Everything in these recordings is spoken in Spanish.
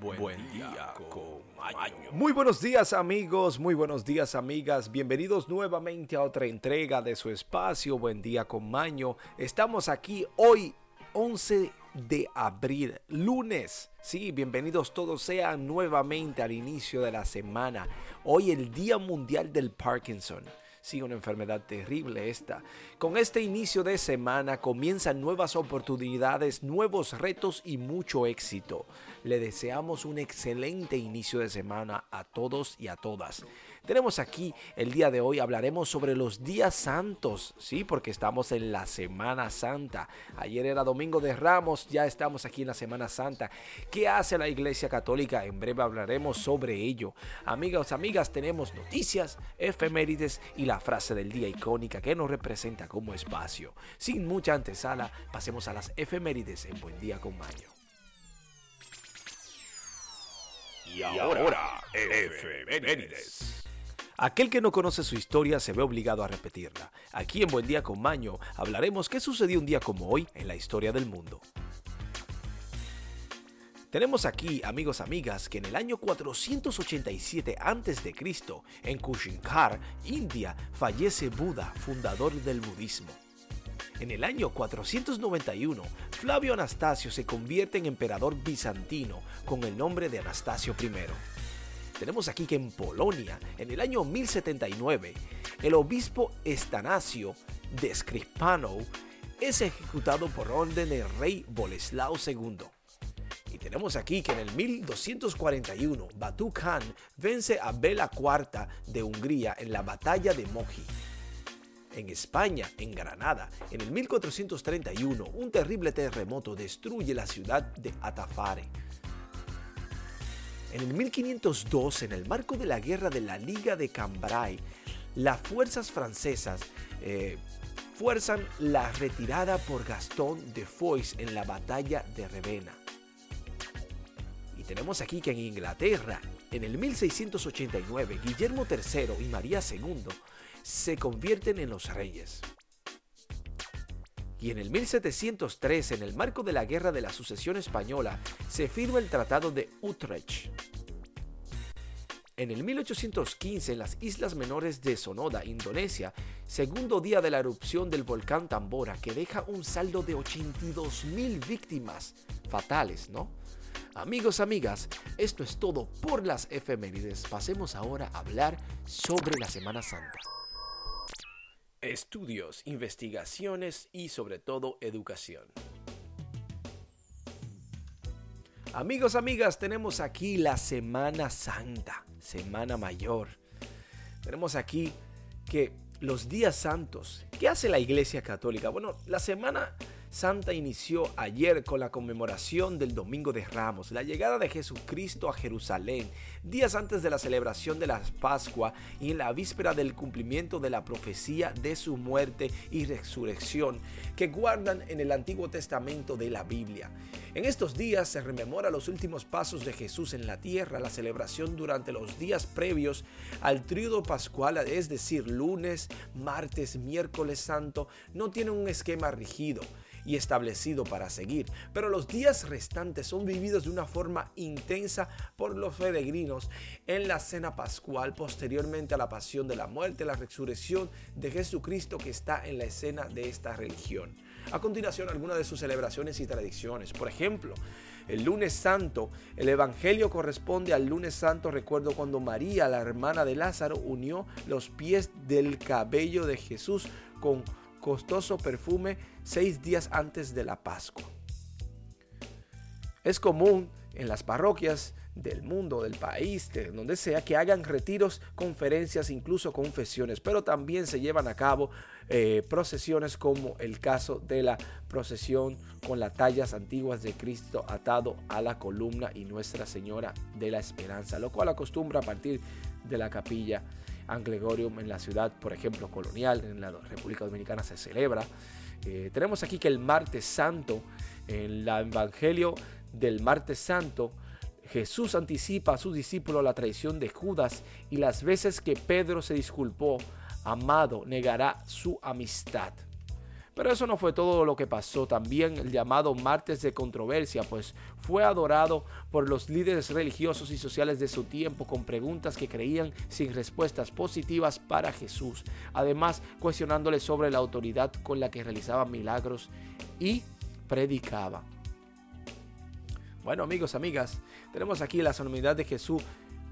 Buen, día con Maño. Muy buenos días amigos, muy buenos días amigas, bienvenidos nuevamente a otra entrega de su espacio Buen día con Maño. Estamos aquí hoy 11 de abril, lunes. Sí, bienvenidos todos sean nuevamente al inicio de la semana. Hoy el Día Mundial del Parkinson. Sí, una enfermedad terrible esta. Con este inicio de semana comienzan nuevas oportunidades, nuevos retos y mucho éxito. Le deseamos un excelente inicio de semana a todos y a todas. Tenemos aquí el día de hoy, hablaremos sobre los días santos, sí, porque estamos en la Semana Santa. Ayer era Domingo de Ramos, ya estamos aquí en la Semana Santa. ¿Qué hace la Iglesia Católica? En breve hablaremos sobre ello. Amigas, amigas, tenemos noticias, efemérides y la frase del día icónica que nos representa como espacio. Sin mucha antesala, pasemos a las efemérides en Buen Día con Maño. Y ahora, efemérides. Aquel que no conoce su historia se ve obligado a repetirla. Aquí en Buen Día con Maño hablaremos qué sucedió un día como hoy en la historia del mundo. Tenemos aquí, amigos amigas, que en el año 487 a.C., en Kushinkar, India, fallece Buda, fundador del budismo. En el año 491, Flavio Anastasio se convierte en emperador bizantino con el nombre de Anastasio I. Tenemos aquí que en Polonia, en el año 1079, el obispo Estanasio de Skripanow es ejecutado por orden del rey Boleslao II. Y tenemos aquí que en el 1241 Batu Khan vence a Bela IV de Hungría en la batalla de Moji. En España, en Granada, en el 1431, un terrible terremoto destruye la ciudad de Atafare. En el 1502, en el marco de la guerra de la Liga de Cambrai, las fuerzas francesas eh, fuerzan la retirada por Gastón de Foix en la batalla de Ravenna. Y tenemos aquí que en Inglaterra, en el 1689, Guillermo III y María II se convierten en los reyes. Y en el 1703, en el marco de la Guerra de la Sucesión Española, se firma el Tratado de Utrecht. En el 1815, en las Islas Menores de Sonoda, Indonesia, segundo día de la erupción del volcán Tambora, que deja un saldo de 82.000 víctimas fatales, ¿no? Amigos, amigas, esto es todo por las efemérides. Pasemos ahora a hablar sobre la Semana Santa. Estudios, investigaciones y sobre todo educación. Amigos, amigas, tenemos aquí la Semana Santa, Semana Mayor. Tenemos aquí que los días santos, ¿qué hace la Iglesia Católica? Bueno, la Semana Santa inició ayer con la conmemoración del Domingo de Ramos, la llegada de Jesucristo a Jerusalén, días antes de la celebración de la Pascua y en la víspera del cumplimiento de la profecía de su muerte y resurrección que guardan en el Antiguo Testamento de la Biblia. En estos días se rememora los últimos pasos de Jesús en la tierra, la celebración durante los días previos al tríodo pascual, es decir, lunes, martes, miércoles santo, no tiene un esquema rígido y establecido para seguir, pero los días restantes son vividos de una forma intensa por los peregrinos en la cena pascual posteriormente a la pasión de la muerte, la resurrección de Jesucristo que está en la escena de esta religión. A continuación, algunas de sus celebraciones y tradiciones. Por ejemplo, el lunes santo, el Evangelio corresponde al lunes santo, recuerdo cuando María, la hermana de Lázaro, unió los pies del cabello de Jesús con costoso perfume seis días antes de la Pascua. Es común en las parroquias del mundo, del país, de donde sea, que hagan retiros, conferencias, incluso confesiones, pero también se llevan a cabo eh, procesiones como el caso de la procesión con las tallas antiguas de Cristo atado a la columna y Nuestra Señora de la Esperanza, lo cual acostumbra a partir de la capilla Anglegorium en la ciudad, por ejemplo, colonial, en la República Dominicana se celebra. Eh, tenemos aquí que el martes santo, en el Evangelio del martes santo, Jesús anticipa a sus discípulos la traición de Judas y las veces que Pedro se disculpó, amado negará su amistad. Pero eso no fue todo lo que pasó. También el llamado martes de controversia, pues fue adorado por los líderes religiosos y sociales de su tiempo con preguntas que creían sin respuestas positivas para Jesús. Además, cuestionándole sobre la autoridad con la que realizaba milagros y predicaba. Bueno amigos, amigas, tenemos aquí la solemnidad de Jesús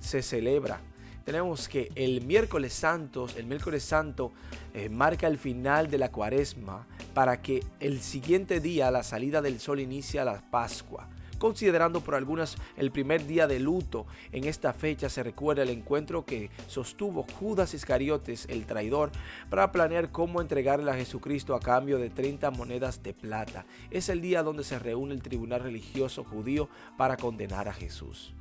se celebra tenemos que el miércoles santo, el miércoles santo eh, marca el final de la cuaresma para que el siguiente día, la salida del sol, inicia la Pascua. Considerando por algunas el primer día de luto, en esta fecha se recuerda el encuentro que sostuvo Judas Iscariotes, el traidor, para planear cómo entregarle a Jesucristo a cambio de 30 monedas de plata. Es el día donde se reúne el tribunal religioso judío para condenar a Jesús.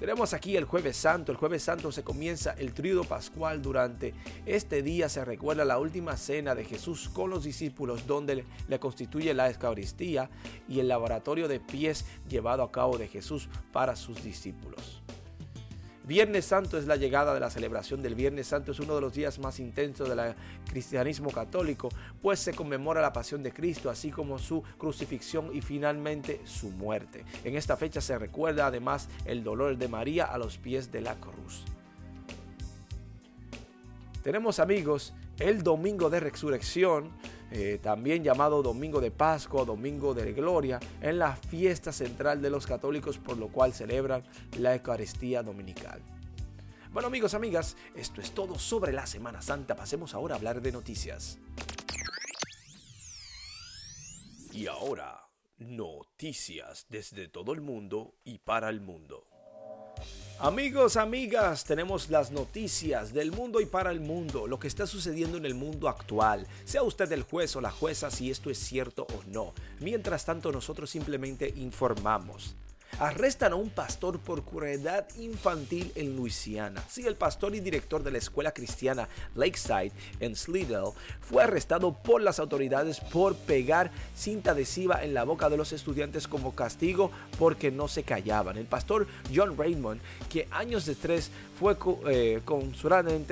Tenemos aquí el jueves santo. El jueves santo se comienza el tríodo pascual. Durante este día se recuerda la última cena de Jesús con los discípulos donde le constituye la Eucaristía y el laboratorio de pies llevado a cabo de Jesús para sus discípulos. Viernes Santo es la llegada de la celebración del Viernes Santo, es uno de los días más intensos del cristianismo católico, pues se conmemora la pasión de Cristo, así como su crucifixión y finalmente su muerte. En esta fecha se recuerda además el dolor de María a los pies de la cruz. Tenemos amigos el domingo de resurrección, eh, también llamado Domingo de Pascua, Domingo de Gloria, en la fiesta central de los católicos, por lo cual celebran la Eucaristía Dominical. Bueno amigos, amigas, esto es todo sobre la Semana Santa. Pasemos ahora a hablar de noticias. Y ahora, noticias desde todo el mundo y para el mundo. Amigos, amigas, tenemos las noticias del mundo y para el mundo, lo que está sucediendo en el mundo actual. Sea usted el juez o la jueza si esto es cierto o no. Mientras tanto, nosotros simplemente informamos. Arrestan a un pastor por crueldad infantil en Luisiana. Sí, el pastor y director de la escuela cristiana Lakeside en Slidell fue arrestado por las autoridades por pegar cinta adhesiva en la boca de los estudiantes como castigo porque no se callaban. El pastor John Raymond, que años después fue eh,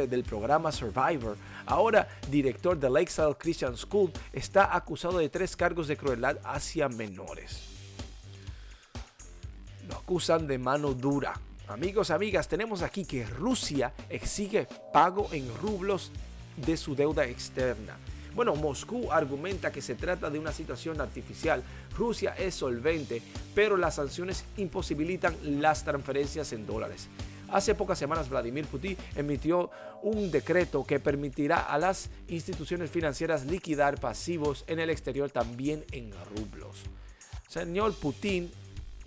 del programa Survivor, ahora director de Lakeside Christian School, está acusado de tres cargos de crueldad hacia menores lo acusan de mano dura. Amigos, amigas, tenemos aquí que Rusia exige pago en rublos de su deuda externa. Bueno, Moscú argumenta que se trata de una situación artificial. Rusia es solvente, pero las sanciones imposibilitan las transferencias en dólares. Hace pocas semanas Vladimir Putin emitió un decreto que permitirá a las instituciones financieras liquidar pasivos en el exterior también en rublos. Señor Putin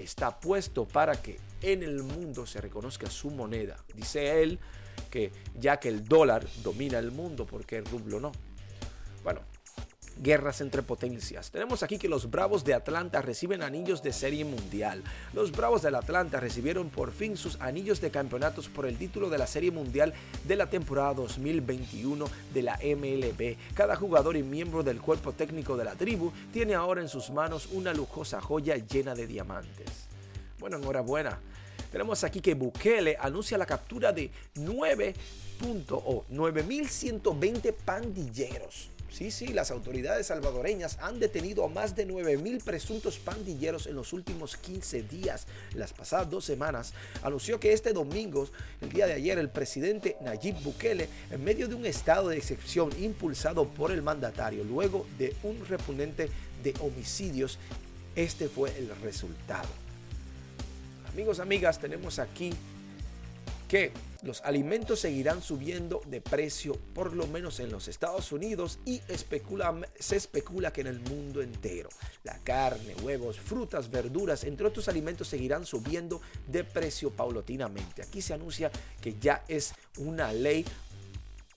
está puesto para que en el mundo se reconozca su moneda. Dice él que ya que el dólar domina el mundo, porque el rublo no? Bueno, guerras entre potencias. Tenemos aquí que los Bravos de Atlanta reciben anillos de serie mundial. Los Bravos de Atlanta recibieron por fin sus anillos de campeonatos por el título de la serie mundial de la temporada 2021 de la MLB. Cada jugador y miembro del cuerpo técnico de la tribu tiene ahora en sus manos una lujosa joya llena de diamantes. Bueno, enhorabuena. Tenemos aquí que Bukele anuncia la captura de 9.9120 pandilleros Sí, sí, las autoridades salvadoreñas han detenido a más de 9.000 presuntos pandilleros en los últimos 15 días. Las pasadas dos semanas anunció que este domingo, el día de ayer, el presidente Nayib Bukele, en medio de un estado de excepción impulsado por el mandatario, luego de un repunente de homicidios, este fue el resultado. Amigos, amigas, tenemos aquí que los alimentos seguirán subiendo de precio, por lo menos en los Estados Unidos, y se especula que en el mundo entero. La carne, huevos, frutas, verduras, entre otros alimentos, seguirán subiendo de precio paulatinamente. Aquí se anuncia que ya es una ley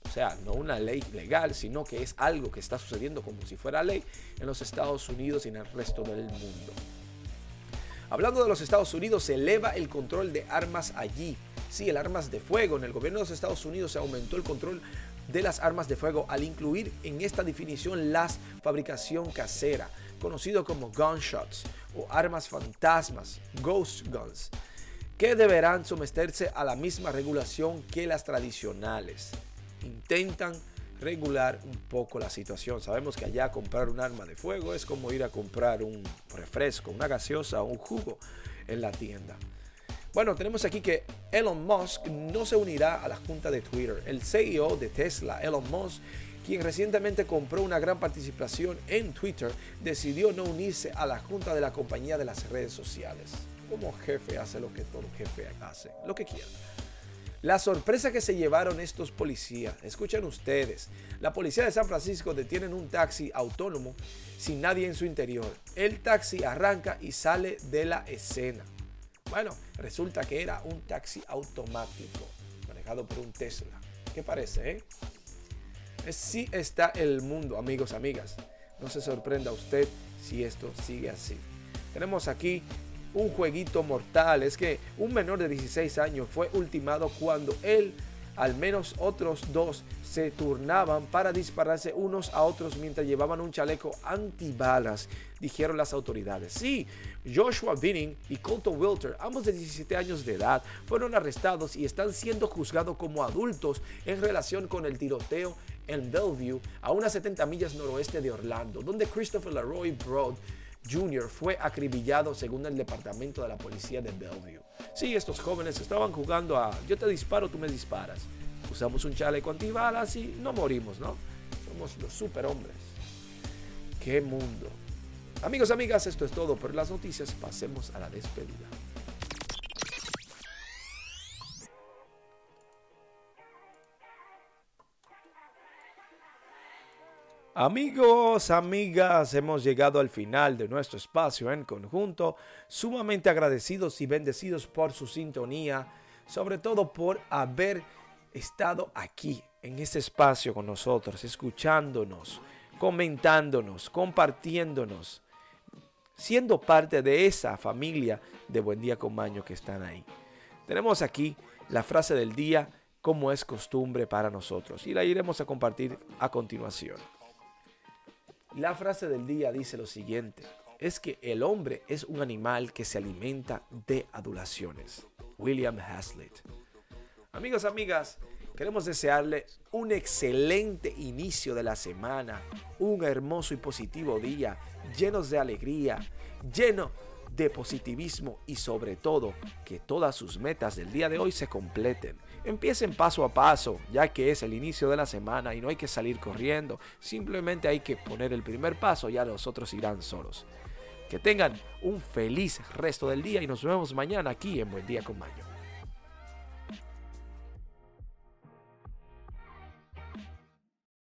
o sea, no una ley legal, sino que es algo que está sucediendo como si fuera ley en los Estados Unidos y en el resto del mundo. Hablando de los Estados Unidos, se eleva el control de armas allí. Sí, el armas de fuego. En el gobierno de los Estados Unidos se aumentó el control de las armas de fuego al incluir en esta definición la fabricación casera, conocido como gunshots o armas fantasmas, ghost guns, que deberán someterse a la misma regulación que las tradicionales. Intentan regular un poco la situación. Sabemos que allá comprar un arma de fuego es como ir a comprar un refresco, una gaseosa o un jugo en la tienda. Bueno, tenemos aquí que Elon Musk no se unirá a la junta de Twitter. El CEO de Tesla, Elon Musk, quien recientemente compró una gran participación en Twitter, decidió no unirse a la junta de la compañía de las redes sociales. Como jefe hace lo que todo jefe hace, lo que quiera. La sorpresa que se llevaron estos policías, escuchen ustedes, la policía de San Francisco detienen un taxi autónomo sin nadie en su interior. El taxi arranca y sale de la escena. Bueno, resulta que era un taxi automático manejado por un Tesla. ¿Qué parece? Eh? Sí está el mundo, amigos, amigas. No se sorprenda usted si esto sigue así. Tenemos aquí un jueguito mortal. Es que un menor de 16 años fue ultimado cuando él, al menos otros dos, se turnaban para dispararse unos a otros mientras llevaban un chaleco antibalas, dijeron las autoridades. Sí, Joshua Binning y Colton Wilter, ambos de 17 años de edad, fueron arrestados y están siendo juzgados como adultos en relación con el tiroteo en Bellevue, a unas 70 millas noroeste de Orlando, donde Christopher Leroy Broad Jr. fue acribillado según el departamento de la policía de Bellevue. Sí, estos jóvenes estaban jugando a yo te disparo, tú me disparas. Usamos un chaleco antibalas y no morimos, ¿no? Somos los superhombres. ¡Qué mundo! Amigos, amigas, esto es todo por las noticias. Pasemos a la despedida. Amigos, amigas, hemos llegado al final de nuestro espacio en conjunto, sumamente agradecidos y bendecidos por su sintonía, sobre todo por haber estado aquí en este espacio con nosotros, escuchándonos, comentándonos, compartiéndonos, siendo parte de esa familia de Buen Día con Maño que están ahí. Tenemos aquí la frase del día como es costumbre para nosotros y la iremos a compartir a continuación. La frase del día dice lo siguiente, es que el hombre es un animal que se alimenta de adulaciones. William Hazlitt. Amigos, amigas, queremos desearle un excelente inicio de la semana, un hermoso y positivo día, llenos de alegría, lleno de positivismo y sobre todo que todas sus metas del día de hoy se completen. Empiecen paso a paso, ya que es el inicio de la semana y no hay que salir corriendo, simplemente hay que poner el primer paso, ya los otros irán solos. Que tengan un feliz resto del día y nos vemos mañana aquí en Buen Día con Maño.